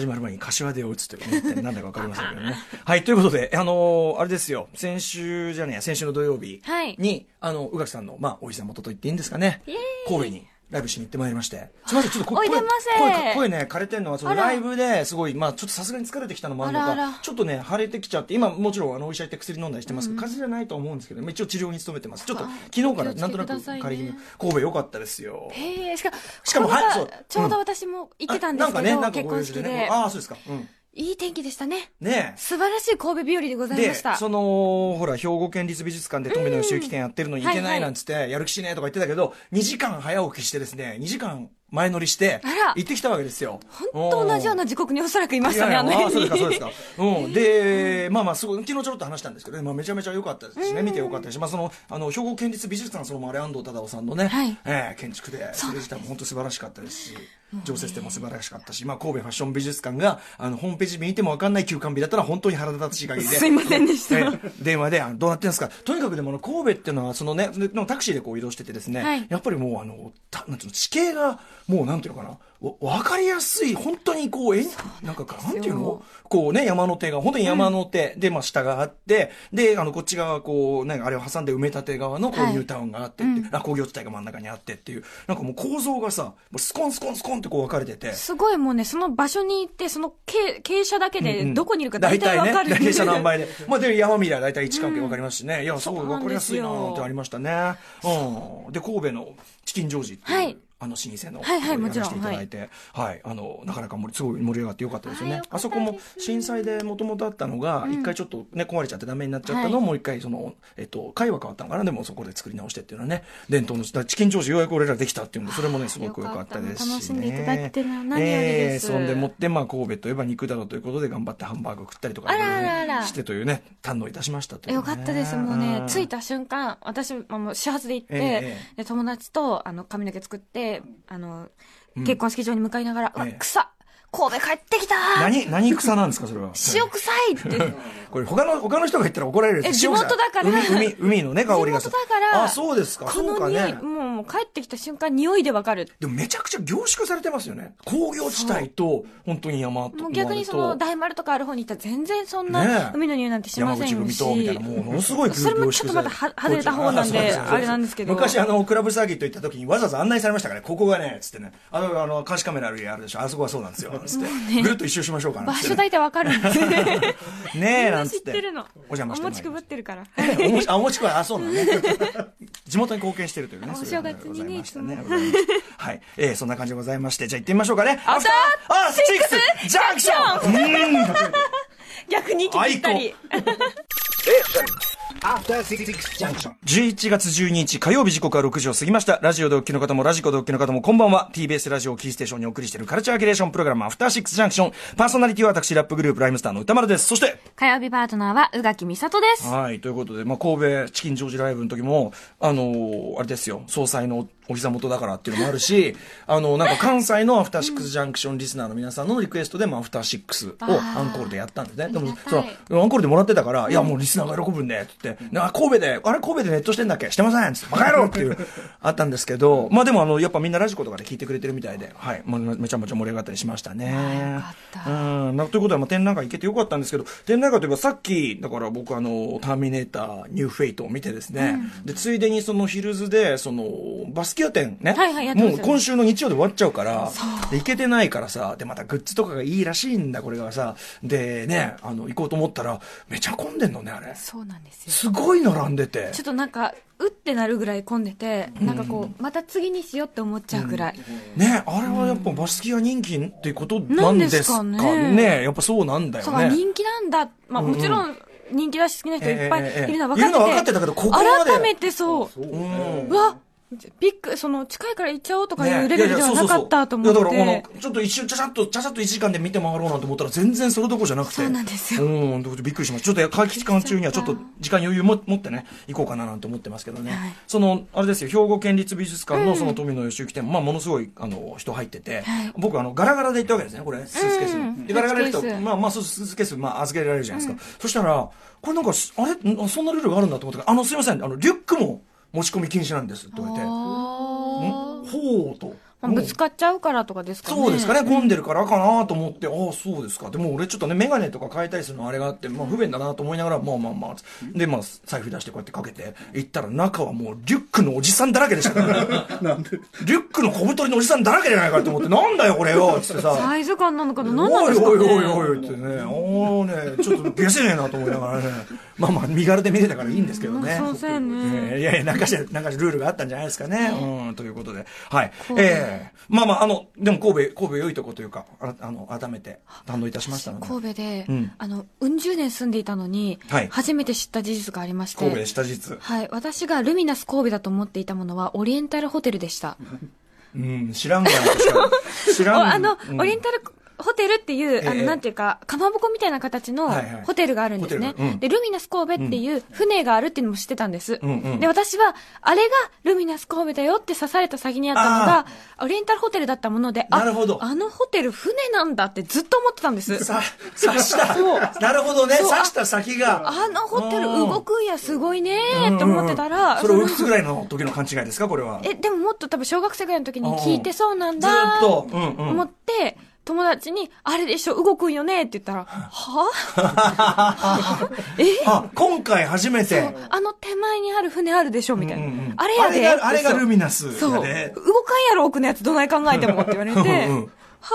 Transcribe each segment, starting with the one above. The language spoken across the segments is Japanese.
始まる前に柏手を打つというね、なんだかわかりませんけどね。はい、ということで、あのーあれですよ、先週じゃねえや、先週の土曜日はいに、あの、宇垣さんの、まあ、お膝元と言っていいんですかね神戸に。ライブしに行ってまいりまして。すみません、ちょっと声、声声ね、枯れてんのは、そのライブですごい、まあ、ちょっとさすがに疲れてきたのもあるのか、ちょっとね、腫れてきちゃって、今、もちろん、あの、お医者行って薬飲んだりしてますけど、風邪じゃないと思うんですけど、一応治療に努めてます。ちょっと、昨日からなんとなく仮に、神戸良かったですよ。へえしかしかもはいそうちょうど私も行ってたんですけど、あなんかね、なんか結ご用事でね。ああ、そうですか。うん。いい天気でしたね。ねえ。素晴らしい神戸日和でございまで、した。その、ほら、兵庫県立美術館で富野義行展やってるのに行けないなんつって、やる気しねえとか言ってたけど、2時間早起きしてですね、2時間前乗りして行ってきたわけですよ。本当同じような時刻におそらくいましたね、いやいやああの辺に。そうですか、そうですか。うん。で、まあまあ、すごい、昨日ちょろっと話したんですけどね、まあめちゃめちゃ良かったですしね、見て良かったですし、まあその、あの、兵庫県立美術館そのもあれ安藤忠雄さんのね、はい。ええ建築で、それ自体も本当素晴らしかったですし、常設展も素晴らしかったし、まあ神戸ファッション美術館が、あの、ホームページ見てもわかんない休館日だったら本当に腹立たしい限り。で。すいませんでした。ええ電話で、あのどうなってんですか。とにかくでもあの、神戸っていうのは、そのね、ででもタクシーでこう移動しててですね、はい。やっぱりもうあの、たなんていうの、地形が、もうなんていうのかな、わわかりやすい、本当にこう、えなんか、なんていうの？こうね、山の手が、本当に山の手、で、まあ下があって、で、あの、こっち側、こう、なんかあれを挟んで埋め立て側の、こう、はい。ニュータウンがあってっていう、あ工業地帯が真ん中にあってっていう、なんかもう構造がさ、もうスコンスコンスコンってこう分かれてて、すごいもうね、その場所に行って、その傾傾斜だけでどこにいるか大大体ね、体わかる。傾斜何倍で。まあ、で、山見りゃ大体位置関係わかりますしね。いや、すごいわかりやすいなーってありましたね。うん。で、神戸のチキンジョージっていう、はいあの、老舗の、はいはいもちろんいただいて、はい、あの、なかなか盛りすごい盛り上がってよかったですよね。あそこも震災でもともとあったのが、一回ちょっとね、壊れちゃってダメになっちゃったのを、はい。もう一回、その、えっと、会は変わったのかな？でもそこで作り直してっていうのはね、伝統の、チキンジョージようやく俺らできたっていうんで、それもね、すごく良かったですし、ね。楽しんでいただいてるのは何よりです。えーそんでもって、まあ、神戸といえば肉だろうということで頑張ってハンバーグ食ったりとか、あらあらあらしてというね、堪能いたしましたというね。よかったです。もうね、着いた。た瞬間、私、まあもう始発で行って、ええ。で友達と、あの、髪の毛作って、あの、結婚式場に向かいながら、うわええ、草神戸帰ってきた何、何草なんですか、それは。塩臭いって。これ他の、他の人が言ったら怒られるえ地元だから海、海、海のね、香りが地元だからあ、そうですか。こそうかね。もう帰ってきた瞬間、匂いでわかる。でもめちゃくちゃ凝縮されてますよね。工業地帯と、本当に山と。もう逆にその、大丸とかある方に行ったら全然そんねなえ海の匂いなんてしま山口組せんし。とみたいな、もうものすごいそれもちょっとまたは外れた方なんで、あれなんですけど。昔あの、クラブサーキット行った時にわざわざ案内されましたからね、ここがね、つってね、あの、あの、監視カメラあるあるでしょ、あそこはそうなんですよ、つって。ぐるっと一周しましょうかな、ね所大体わかるんです。ねえ、なんつって。知ってるの。お邪魔してお餅くぶってるから。おもち、あ、おもちくわ、あ、そうなのね。地元に貢献してるというね。お正月にねいましたね。ございましたはい。えー、そんな感じでございまして、じゃあ行ってみましょうかね。アフターあ、シックスジャンクション 逆に息ぴったり。Junction. 11月12日火曜日時刻は6時を過ぎました。ラジオでお聞きの方もラジコでお聞きの方もこんばんは。TBS ラジオをキーステーションにお送りしているカルチャーキュレーションプログラムアフターシックスジャンクション。パーソナリティは私ラップグループライムスターの歌丸です。そして、火曜日パートナーは宇垣美里です。はい、ということで、まあ、神戸チキンジョージライブの時も、あのーあれですよ、総裁のお膝元だからっていうのもあるし、あの、なんか関西のアフターシックスジャンクションリスナーの皆さんのリクエストでもアフター。シックスをアンコールでやったんですね。でも、その、アンコールでもらってたから、いや、もうリスナーが喜ぶんで、つって、あ、神戸で、あれ神戸でネットしてんだっけ？してません。つって、バカ野郎っていう、あったんですけど、まあでもあの、やっぱみんなラジコとかで聞いてくれてるみたいで、はい、まあ、めちゃめちゃ盛り上がったりしましたね。うん、なということで、まあ、展覧会行けてよかったんですけど、展覧会といえばさっき、だから僕あの、ターミネーター、ニューフェイトを見てですね、で、ついでにそのヒルズで、その、バスキアね、はいはいやってもう今週の日曜で終わっちゃうから、で、行けてないからさ、で、またグッズとかがいいらしいんだ、これがさ、でね、あの、行こうと思ったら、めちゃ混んでんのね、あれ。そうなんですよ。すごい並んでてちょ。っとなんか、うってなるぐらい混んでて、なんかこう、また次にしようって思っちゃうぐらい。ね、あれはやっぱバスキュア人気っていうことなんですかなんですかねね。やっぱそうなんだよね。人気なんだ。まあもちろん、人気だし好きな人いっぱいいるのは分かってて。いるのは分かってたけどここまで改めてそう。うんうわビッグ、その、近いから行っちゃおうとかいうねレベルではなかったと思って。いやいやそうそうそういやだからこの、ちょっと一瞬、ちゃちゃっと、ちゃちゃっと1時間で見て回ろうなんて思ったら、全然それどころじゃなくて。そうなんですようん、でびっくりしました。ちょっと、会期間中にはちょっと、時間余裕も持ってね、行こうかななんて思ってますけどね。はいその、あれですよ、兵庫県立美術館のその富野義行展、まあ、ものすごい、あの、人入ってて、はい僕、あの、ガラガラで行ったわけですね、これ、スーツケース。うんで、ガラガラで行くと、まあ、まあ、スーツケース、まあ、預けられるじゃないですか。そしたら、これなんか、あれんそんなルールがあるんだと思ったから、あの、すいません、あの、リュックも持ち込み禁止なんですって言われて。ほうと。まあぶつかっちゃうからとかですかね。そうですかね、混んでるからかなと思って、ああ、そうですか。でも俺ちょっとね、メガネとか変えたりするのあれがあって、まあ不便だなと思いながら、まあまあまあ、で、まあ財布出してこうやってかけて、行ったら中はもうリュックのおじさんだらけでしたから、なんで？リュックの小太りのおじさんだらけじゃないかと思って、なんだよこれよつってさ。サイズ感なのかな？何なんですかね？おいおいおいおいってね、おーね、ちょっとゲせねえなと思いながらね、まあまあ身軽で見れたからいいんですけどね。まあそうそうやねえーいやいや、なんかしら、なんかしらルールがあったんじゃないですかね。うん、ということで。はい。ええまあまあ、あの、でも神戸、神戸良いとこというか、ああの、改めて堪能いたしましたので。神戸で、うんあの、うん十年住んでいたのに、はい初めて知った事実がありまして。神戸でした実。はい。私がルミナス神戸だと思っていたものは、オリエンタルホテルでした。うん、知らんがな。知らん おあの、うんオリエンタルホテルっていう、あの、ええなんていうか、かまぼこみたいな形のホテルがあるんですね。で、ルミナス神戸っていう船があるっていうのも知ってたんです。で、私は、あれがルミナス神戸だよって刺された先にあったのが、オリエンタルホテルだったもので、あなるほど。あのホテル船なんだってずっと思ってたんです。さ、刺した。なるほどね、刺した先が。あのホテルうん動くんや、すごいねーって思ってたら、それおいくつぐらいの時の勘違いですか、これは。え、でももっと多分小学生ぐらいの時に聞いてそうなんだと。思って、友達に、あれでしょ、動くんよねって言ったら、はえ？あ、今回初めて。あの手前にある船あるでしょみたいな。うんうんあれやであれが、あれがそうルミナスそう。動かん。やろ、奥のやつどない考えてもって言われて、うんうんは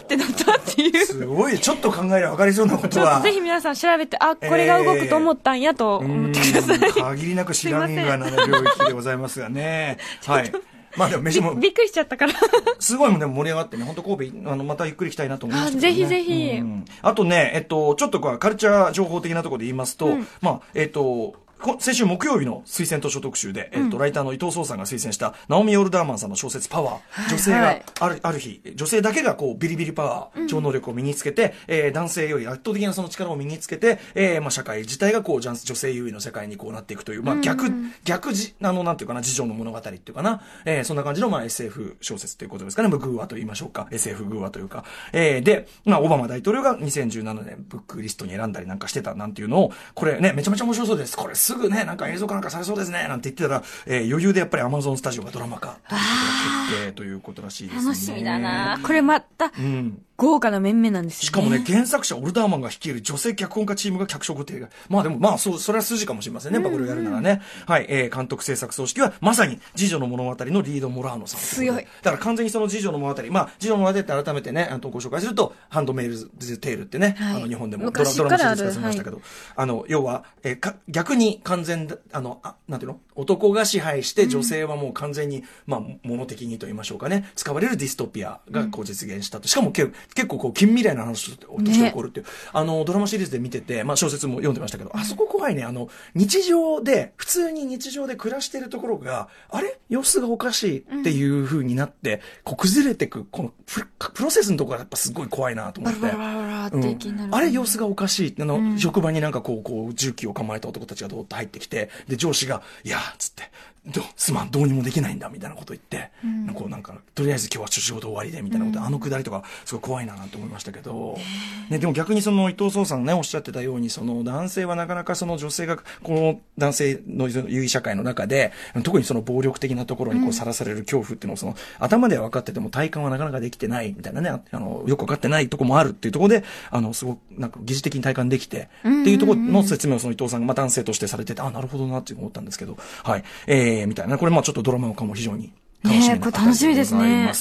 ーってなったっていう。すごい、ちょっと考えれば分かりそうなことは。ちょっとぜひ皆さん調べて、あ、これが動くと思ったんやと思ってください。うん限りなく知らんがなの領域でございますがね。はい。まあでも飯もび、びっくりしちゃったから。すごいもんでも盛り上がってね、本当神戸、あの、またゆっくり行きたいなと思いましたね、あぜひぜひ。うん。あとね、えっと、ちょっとこう、カルチャー情報的なところで言いますと、まあ、えっと、こ先週木曜日の推薦図書特集で、えっと、ライターの伊藤壮さんが推薦した、ナオミ・オルダーマンさんの小説パワー。女性がはいある、ある日、女性だけがこう、ビリビリパワー、超能力を身につけて、えー男性より圧倒的なその力を身につけて、えーまあ、社会自体がこう、女女性優位の世界にこうなっていくという、まあ、逆、逆じ、あの、なんていうかな、事情の物語っていうかな、えーそんな感じの、まあ、SF 小説ということですかね。まあグーワと言いましょうか。SF グーワというか。えーで、まあ、オバマ大統領が2017年ブックリストに選んだりなんかしてたなんていうのを、これね、めちゃめちゃ面白そうです。これすぐね、なんか映像化なんかされそうですね、なんて言ってたら、えー余裕でやっぱり Amazon スタジオがドラマ化ということが決定ということらしいですね。楽しみだなこれまた、うん。豪華な面々なんですよね。しかもね、原作者、オルダーマンが率いる女性脚本家チームが脚色っていう。まあでも、まあ、そう、それは筋かもしれませんね。やっぱこれをやるならね。はい、えー、監督制作総指揮は、まさに、次女の物語のリード・モラーノさん。強い。だから完全にその次女の物語、まあ、次女の物語って改めてね、あのご紹介すると、ハンドメイルズ・テールってね、はいあの、日本でもドラドラマシリーズ化されましたけど、あの、要は、えーか、逆に完全だ、あの、あ、なんていうの？男が支配して、女性はもう完全に、まあ、物的にと言いましょうかね、使われるディストピアがこう実現したと。しかもけ結構こう、近未来の話として起こるっていう、あの、ドラマシリーズで見てて、まあ、小説も読んでましたけど、あそこ怖いね、あの、日常で、普通に日常で暮らしてるところが、あれ？様子がおかしいっていう風になって、こう、崩れてく、このプロ、セスのところがやっぱすごい怖いなと思って。あれ様子がおかしい。あの、職場になんかこう、こう、重機を構えた男たちがどーっと入ってきて、で、上司が、いやー、つって、どすまん、どうにもできないんだ、みたいなこと言って、なん。かこうなんか、とりあえず今日は仕事終わりで、みたいなこと、あのくだりとか、すごい怖いな、なんて思いましたけど、ね、でも逆にその伊藤壮さんね、おっしゃってたように、その男性はなかなかその女性が、この男性の優位社会の中で、特にその暴力的なところにこうさらされる恐怖っていうのを、その、頭では分かってても体感はなかなかできてない、みたいなね、ああの、よく分かってないとこもあるっていうところで、あの、すごく、なんか疑似的に体感できて、っていうところの説明をその伊藤さんが、まあ男性としてされてて、あ、なるほどなって思ったんですけど、はい。えー、みたいな。これまあちょっとドラマ化も非常に楽しみなねえこれ楽しみですね。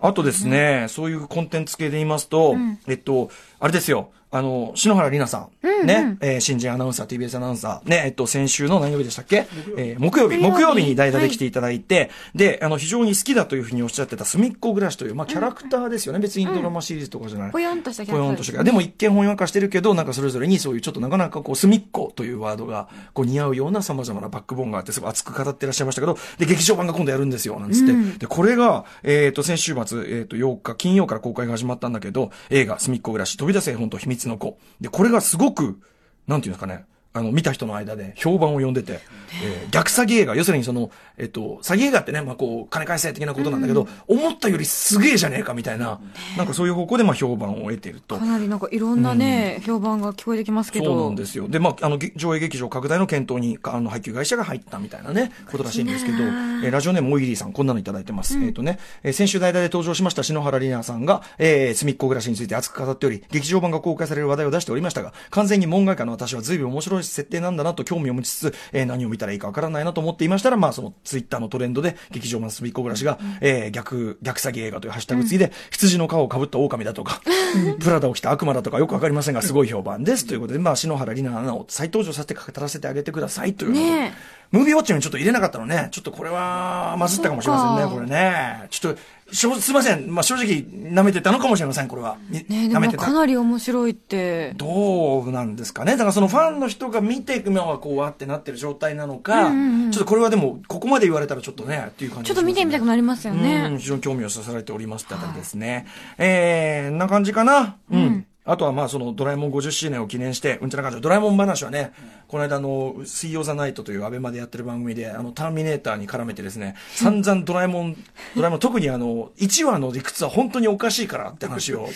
あとですね、そういうコンテンツ系で言いますと、えっと、あれですよ。あの、篠原里奈さん。ね。えー新人アナウンサー、TBS アナウンサー。ね、えっと、先週の何曜日でしたっけ？えー木曜日。木曜日木曜日に代打で来ていただいて、で、あの、非常に好きだというふうにおっしゃってた、すみっこ暮らしという、まあ、キャラクターですよね。別にドラマシリーズとかじゃない。ぽよんとしたキャぽラクターですよんとしたでも一見翻訳化してるけど、なんかそれぞれにそういうちょっとなかなかこう、隅っこというワードが、こう似合うような様々なバックボーンがあって、すごい熱く語ってらっしゃいましたけど、で、劇場版が今度やるんですよ、なんつって。で、これが、えっ、と、先週末、えっ、と、8日、金曜から公開が始まったんだけど、映画、隅っこ暮らし、飛び出せ本と秘密の子。で、これがすごく、なんていうんですかね、あの、見た人の間で評判を呼んでて、えー逆詐欺映画、要するにその、えっと、詐欺映画ってね、まあこう、金返せ的なことなんだけど、思ったよりすげえじゃねえかみたいな、なんかそういう方向でまあ評判を得てるとか。なりなんかいろんなね、評判が聞こえてきますけど。そうなんですよ。で、まあ、あの、げ上映劇場拡大の検討に、あの、配給会社が入ったみたいなね、ことらしいんですけど、えーラジオネームモイリーさん、こんなのいただいてます。えっ、とね、えー先週代々で登場しました篠原里奈さんが、えー、隅っこ暮らしについて熱く語っており、劇場版が公開される話題を出しておりましたが、完全に門外家の私は随分面白い設定なんだなと興味を持ちつつ、えー何を見たらいいかわからないなと思っていましたら、まあ、その、ツイッターのトレンドで、劇場版隅っこ暮らしが、えー逆、逆詐欺映画というハッシュタグ付きで、羊の皮をかぶった狼だとか、プラダを着た悪魔だとかよくわかりませんが、すごい評判です。ということで、まあ、篠原里奈アナを再登場させて語らせてあげてくださいというムービーウォッチにちょっと入れなかったのね、ちょっとこれは、まずったかもしれませんね、これね。ちょっと、すいません。まあ、正直、舐めてたのかもしれません、これは。にねでも舐めてたか。なり面白いって。どうなんですかね。だからそのファンの人が見て、今はこう、わってなってる状態なのか、ちょっとこれはでも、ここまで言われたらちょっとね、っていう感じちょっと見てみたくなりますようん、ね。非常に興味をそそられておりますってあたりですね。えー、んな感じかな？うん。あとはまあそのドラえもん50周年を記念して、うんちゃな感じで、ドラえもん話はね、この間の、水曜ザナイトというアベマでやってる番組で、あの、ターミネーターに絡めてですね、散々ドラえもん、ドラえもん、特にあの、1話の理屈は本当におかしいからって話を、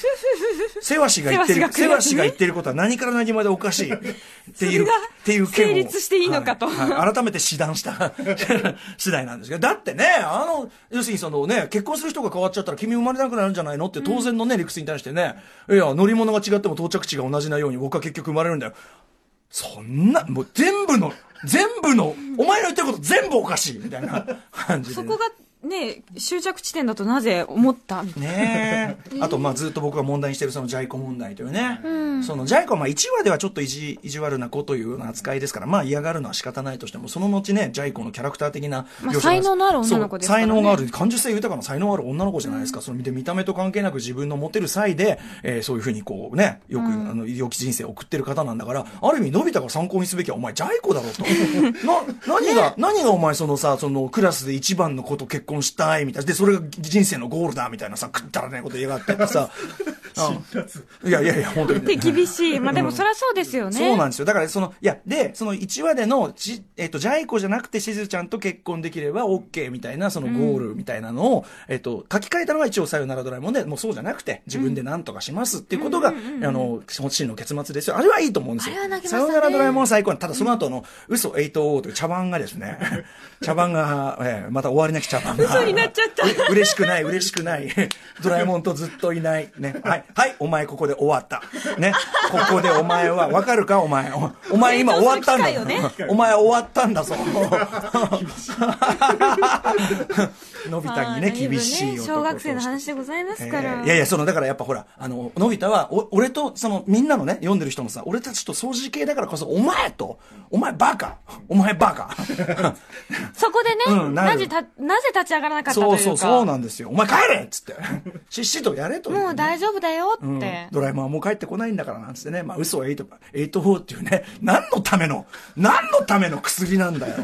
セワシが言ってる、セセワシが言ってることは何から何までおかしいっていう、っていう件を。成立していいのかと。改めて試断した 次第なんですけど、だってね、あの、要するにそのね、結婚する人が変わっちゃったら君生まれなくなるんじゃないのって当然のね、理屈に対してね、いや、乗り物が違っても到着地が同じなように僕は結局生まれるんだよ。そんな、もう全部の、全部の、お前の言ってること全部おかしいみたいな感じで、そこがね、終着地点だとなぜ思った。ねえ。あと、まあ、ずっと僕が問題にしてるそのジャイコ問題というね。そのジャイコはまあ1話ではちょっと意地意地悪な子というような扱いですから、まあ嫌がるのは仕方ないとしても、その後ね、ジャイコのキャラクター的なまあ才能のある女の子ですね才能がある、感受性豊かな才能ある女の子じゃないですか。その見て見た目と関係なく自分の持てる際で、えーそういうふうにこうね、よく、あの、医療機人生を送ってる方なんだから、ある意味、のび太が参考にすべきはお前ジャイコだろうと。な、何が、何がお前そのさ、そのクラスで一番の子と結婚したいみたいな。で、それが人生のゴールだみたいなさ、くったらねこと言いやがってってさ。うんいやいやいや、本当に。で厳しい。まあでもそりゃそうですよね。そうなんですよ。だから、その、いや、で、その1話での、じえっ、と、ジャイコじゃなくてしずちゃんと結婚できれば OK みたいな、そのゴールみたいなのを、えっ、と、書き換えたのが一応さよならドラえもんで、もうそうじゃなくて、自分で何とかしますっていうことが、あの、真の結末ですよ。あれはいいと思うんですよ。さよならドラえもんは最高なただその後の、嘘8王という茶番がですね、茶番が、えーまた終わりなき茶番が。嘘になっちゃったう嬉しくない、嬉しくない。ドラえもんとずっといない。ね。はい。はい、お前ここで終わった。ね。ここでお前は、わかるか？お前。おお前今終わったんだお前終わったんだぞ。のび太にね、まあ厳しい小学生の話でございますから。えーいやいや、その、だからやっぱほら、あの、のび太は、お俺と、その、みんなのね、読んでる人もさ、俺たちと掃除系だからこそ、お前と、お前バカお前バカそこでね、うんなぜた、なぜ立ち上がらなかった。そうそう、そうなんですよ。お前帰れっつって。しっしとやれともう大丈夫だよって。うんドラえもんはもう帰ってこないんだからなんつってね、まあ嘘は8、84っていうね、何のための、何のための薬なんだよ。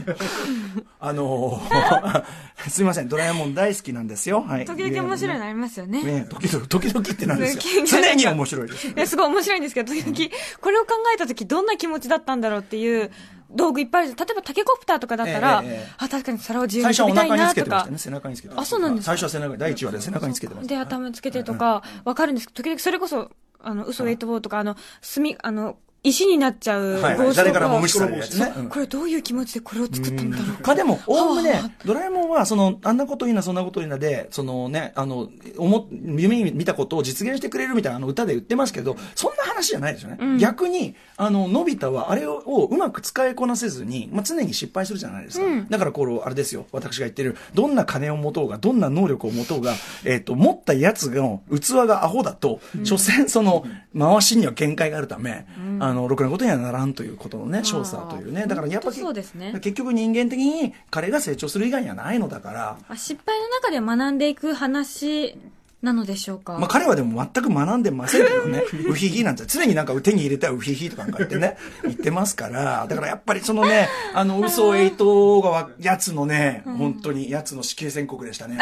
あのー すいません、ドラえもん大好きなんですよ。はい。時々面白いのありますよね。ね時々、時々ってなんですよ ね。常に面白いです。いや、すごい面白いんですけど、時々、これを考えた時どんな気持ちだったんだろうっていう道具いっぱいある。例えばタケコプターとかだったら、ええええあ、確かに皿を自由に飛びたい腹につけなとかてましたね。。背中につけてあそうなんですか最初は背中に、第1話で背中につけてました。で、頭つけてとか、わかるんですけど、時々それこそ、あの、嘘ウェイトボーとか、あの、墨、あの、石になっちゃうはいはい誰からもか、無視されるやつね。う。ん。これどういう気持ちでこれを作ったんだろうか。まあでも、おおむねはあ、ドラえもんは、その、あんなこといいな、そんなこといいなで、そのね、あの、思、夢に見たことを実現してくれるみたいなあの歌で言ってますけど、そんな話じゃないですよね。逆に、あの、のび太は、あれををうまく使いこなせずに、まあ、常に失敗するじゃないですか。だから、こう、あれですよ、私が言ってる、どんな金を持とうが、どんな能力を持とうが、えっ、と、持ったやつの器がアホだと、所詮その、回しには限界があるため、あの、ろくなことにはならんということのね、少佐というね。だから、やっぱ本当そうですね。結局人間的に彼が成長する以外にはないのだから、まあ失敗の中で学んでいく話なのでしょうか？まあ彼はでも全く学んでませんけどね、ウヒヒなんて。常になんか手に入れたらウヒヒとかなんか言ってね、言ってますから、だからやっぱりそのね、あの、嘘エイトがわやつのね、本当にやつの死刑宣告でしたね。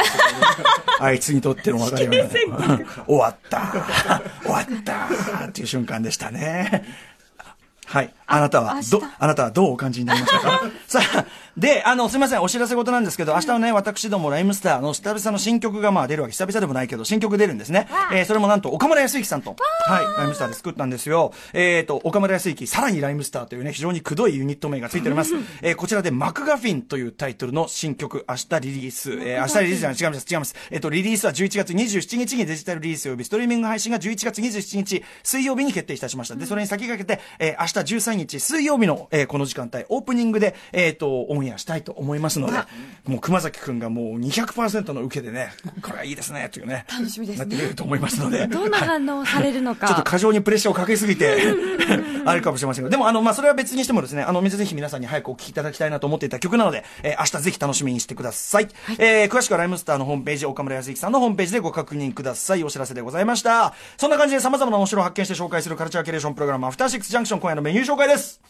あ いつにとっての別れはね、終わった、終わったっていう瞬間でしたね。はい。あなたはど、あなたはどうお感じになりましたか？さあ、で、あの、すみません、お知らせ事なんですけど、明日はね、私どもライムスターの久々の新曲がまあ出るわけ、久々でもないけど、新曲出るんですね。えーそれもなんと、岡村康之さんと、はい、ライムスターで作ったんですよ。えっ、と、岡村康之、さらにライムスターというね、非常にくどいユニット名がついております。えーこちらで、マクガフィンというタイトルの新曲、明日リリース、えー明日リリースじゃない、違います、違います。えっ、と、リリースは11月27日にデジタルリリース及びストリーミング配信が11月27日、水曜日に決定いたしました。で、それに先駆けて、えー明日13日、水曜日の、えーこの時間帯、オープニングで、えっ、と、オンエアしたいと思いますので、もう熊崎くんがもう200%の受けでね、これはいいですね、というね。楽しみですねなってくれると思いますので。どんな反応をされるのか。ちょっと過剰にプレッシャーをかけすぎて、あるかもしれませんが、でも、あの、まあ、それは別にしてもですね、あの、ぜひ皆さんに早くお聴きいただきたいなと思っていた曲なので、えー明日ぜひ楽しみにしてください。えー詳しくはライムスターのホームページ、岡村康之さんのホームページでご確認ください。お知らせでございました。そんな感じで様々な面白を発見して紹介するカルチャーキュレーションプログラム、アフターシックスジャンクション、今夜のメニュー紹介です。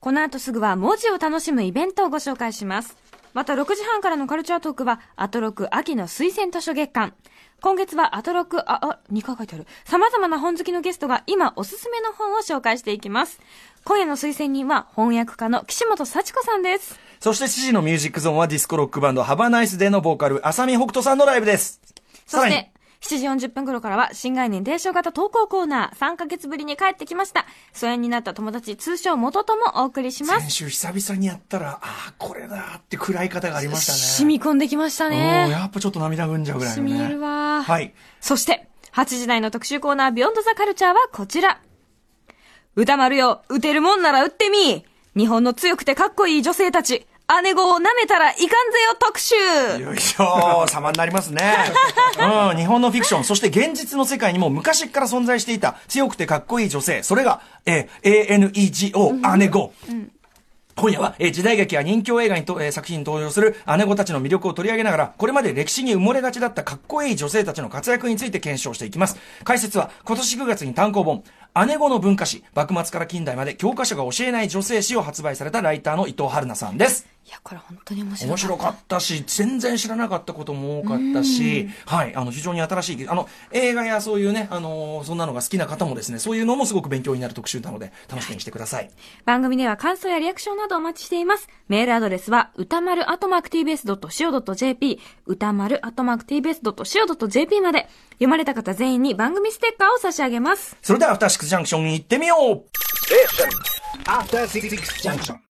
この後すぐは文字を楽しむイベントをご紹介します。また6時半からのカルチャートークは、アトロク秋の推薦図書月間。今月はアトロク、あ、あ、2回書いてある。様々な本好きのゲストが今おすすめの本を紹介していきます。今夜の推薦人は翻訳家の岸本佐知子さんです。そして7時のミュージックゾーンはディスコロックバンド、 Have a Nice Day のボーカル、浅見北斗さんのライブです。さらにそして、7時40分頃からは新概念提唱型投稿コーナー3ヶ月ぶりに帰ってきました。疎遠になった友達通称元ともお送りします先。週久々にやったら、ああ、これだって暗い方がありましたね。染み込んできましたうんね。やっぱちょっと涙ぐんじゃうぐらいのね。染み入るわ。はい。そして、8時台の特集コーナー、ビヨンドザカルチャーはこちら。歌丸よ、打てるもんなら打ってみ日本の強くてかっこいい女性たち、姉子を舐めたらいかんぜよ特集よいしょ様になりますね。うん、日本のフィクション、そして現実の世界にも昔から存在していた強くてかっこいい女性、それが、えー ANEGO、姉子。今夜は、えー時代劇や人気映画にと、えー作品に登場する姉子たちの魅力を取り上げながら、これまで歴史に埋もれがちだったかっこいい女性たちの活躍について検証していきます。解説は、今年9月に単行本、姉子の文化史、幕末から近代まで教科書が教えない女性史を発売されたライターの伊藤春菜さんです。いや、これ本当に面白い。面白かったし、全然知らなかったことも多かったし、はい、あの、非常に新しい、あの、映画やそういうね、あの、そんなのが好きな方もですね、そういうのもすごく勉強になる特集なので、楽しみにしてください。番組では感想やリアクションなどお待ちしています。メールアドレスは、歌丸アットマーク tbs.co.jp、歌丸アットマーク tbs.co.jp まで、読まれた方全員に番組ステッカーを差し上げます。それでは、アフターシックスジャンクションに行ってみよう After Six Junction.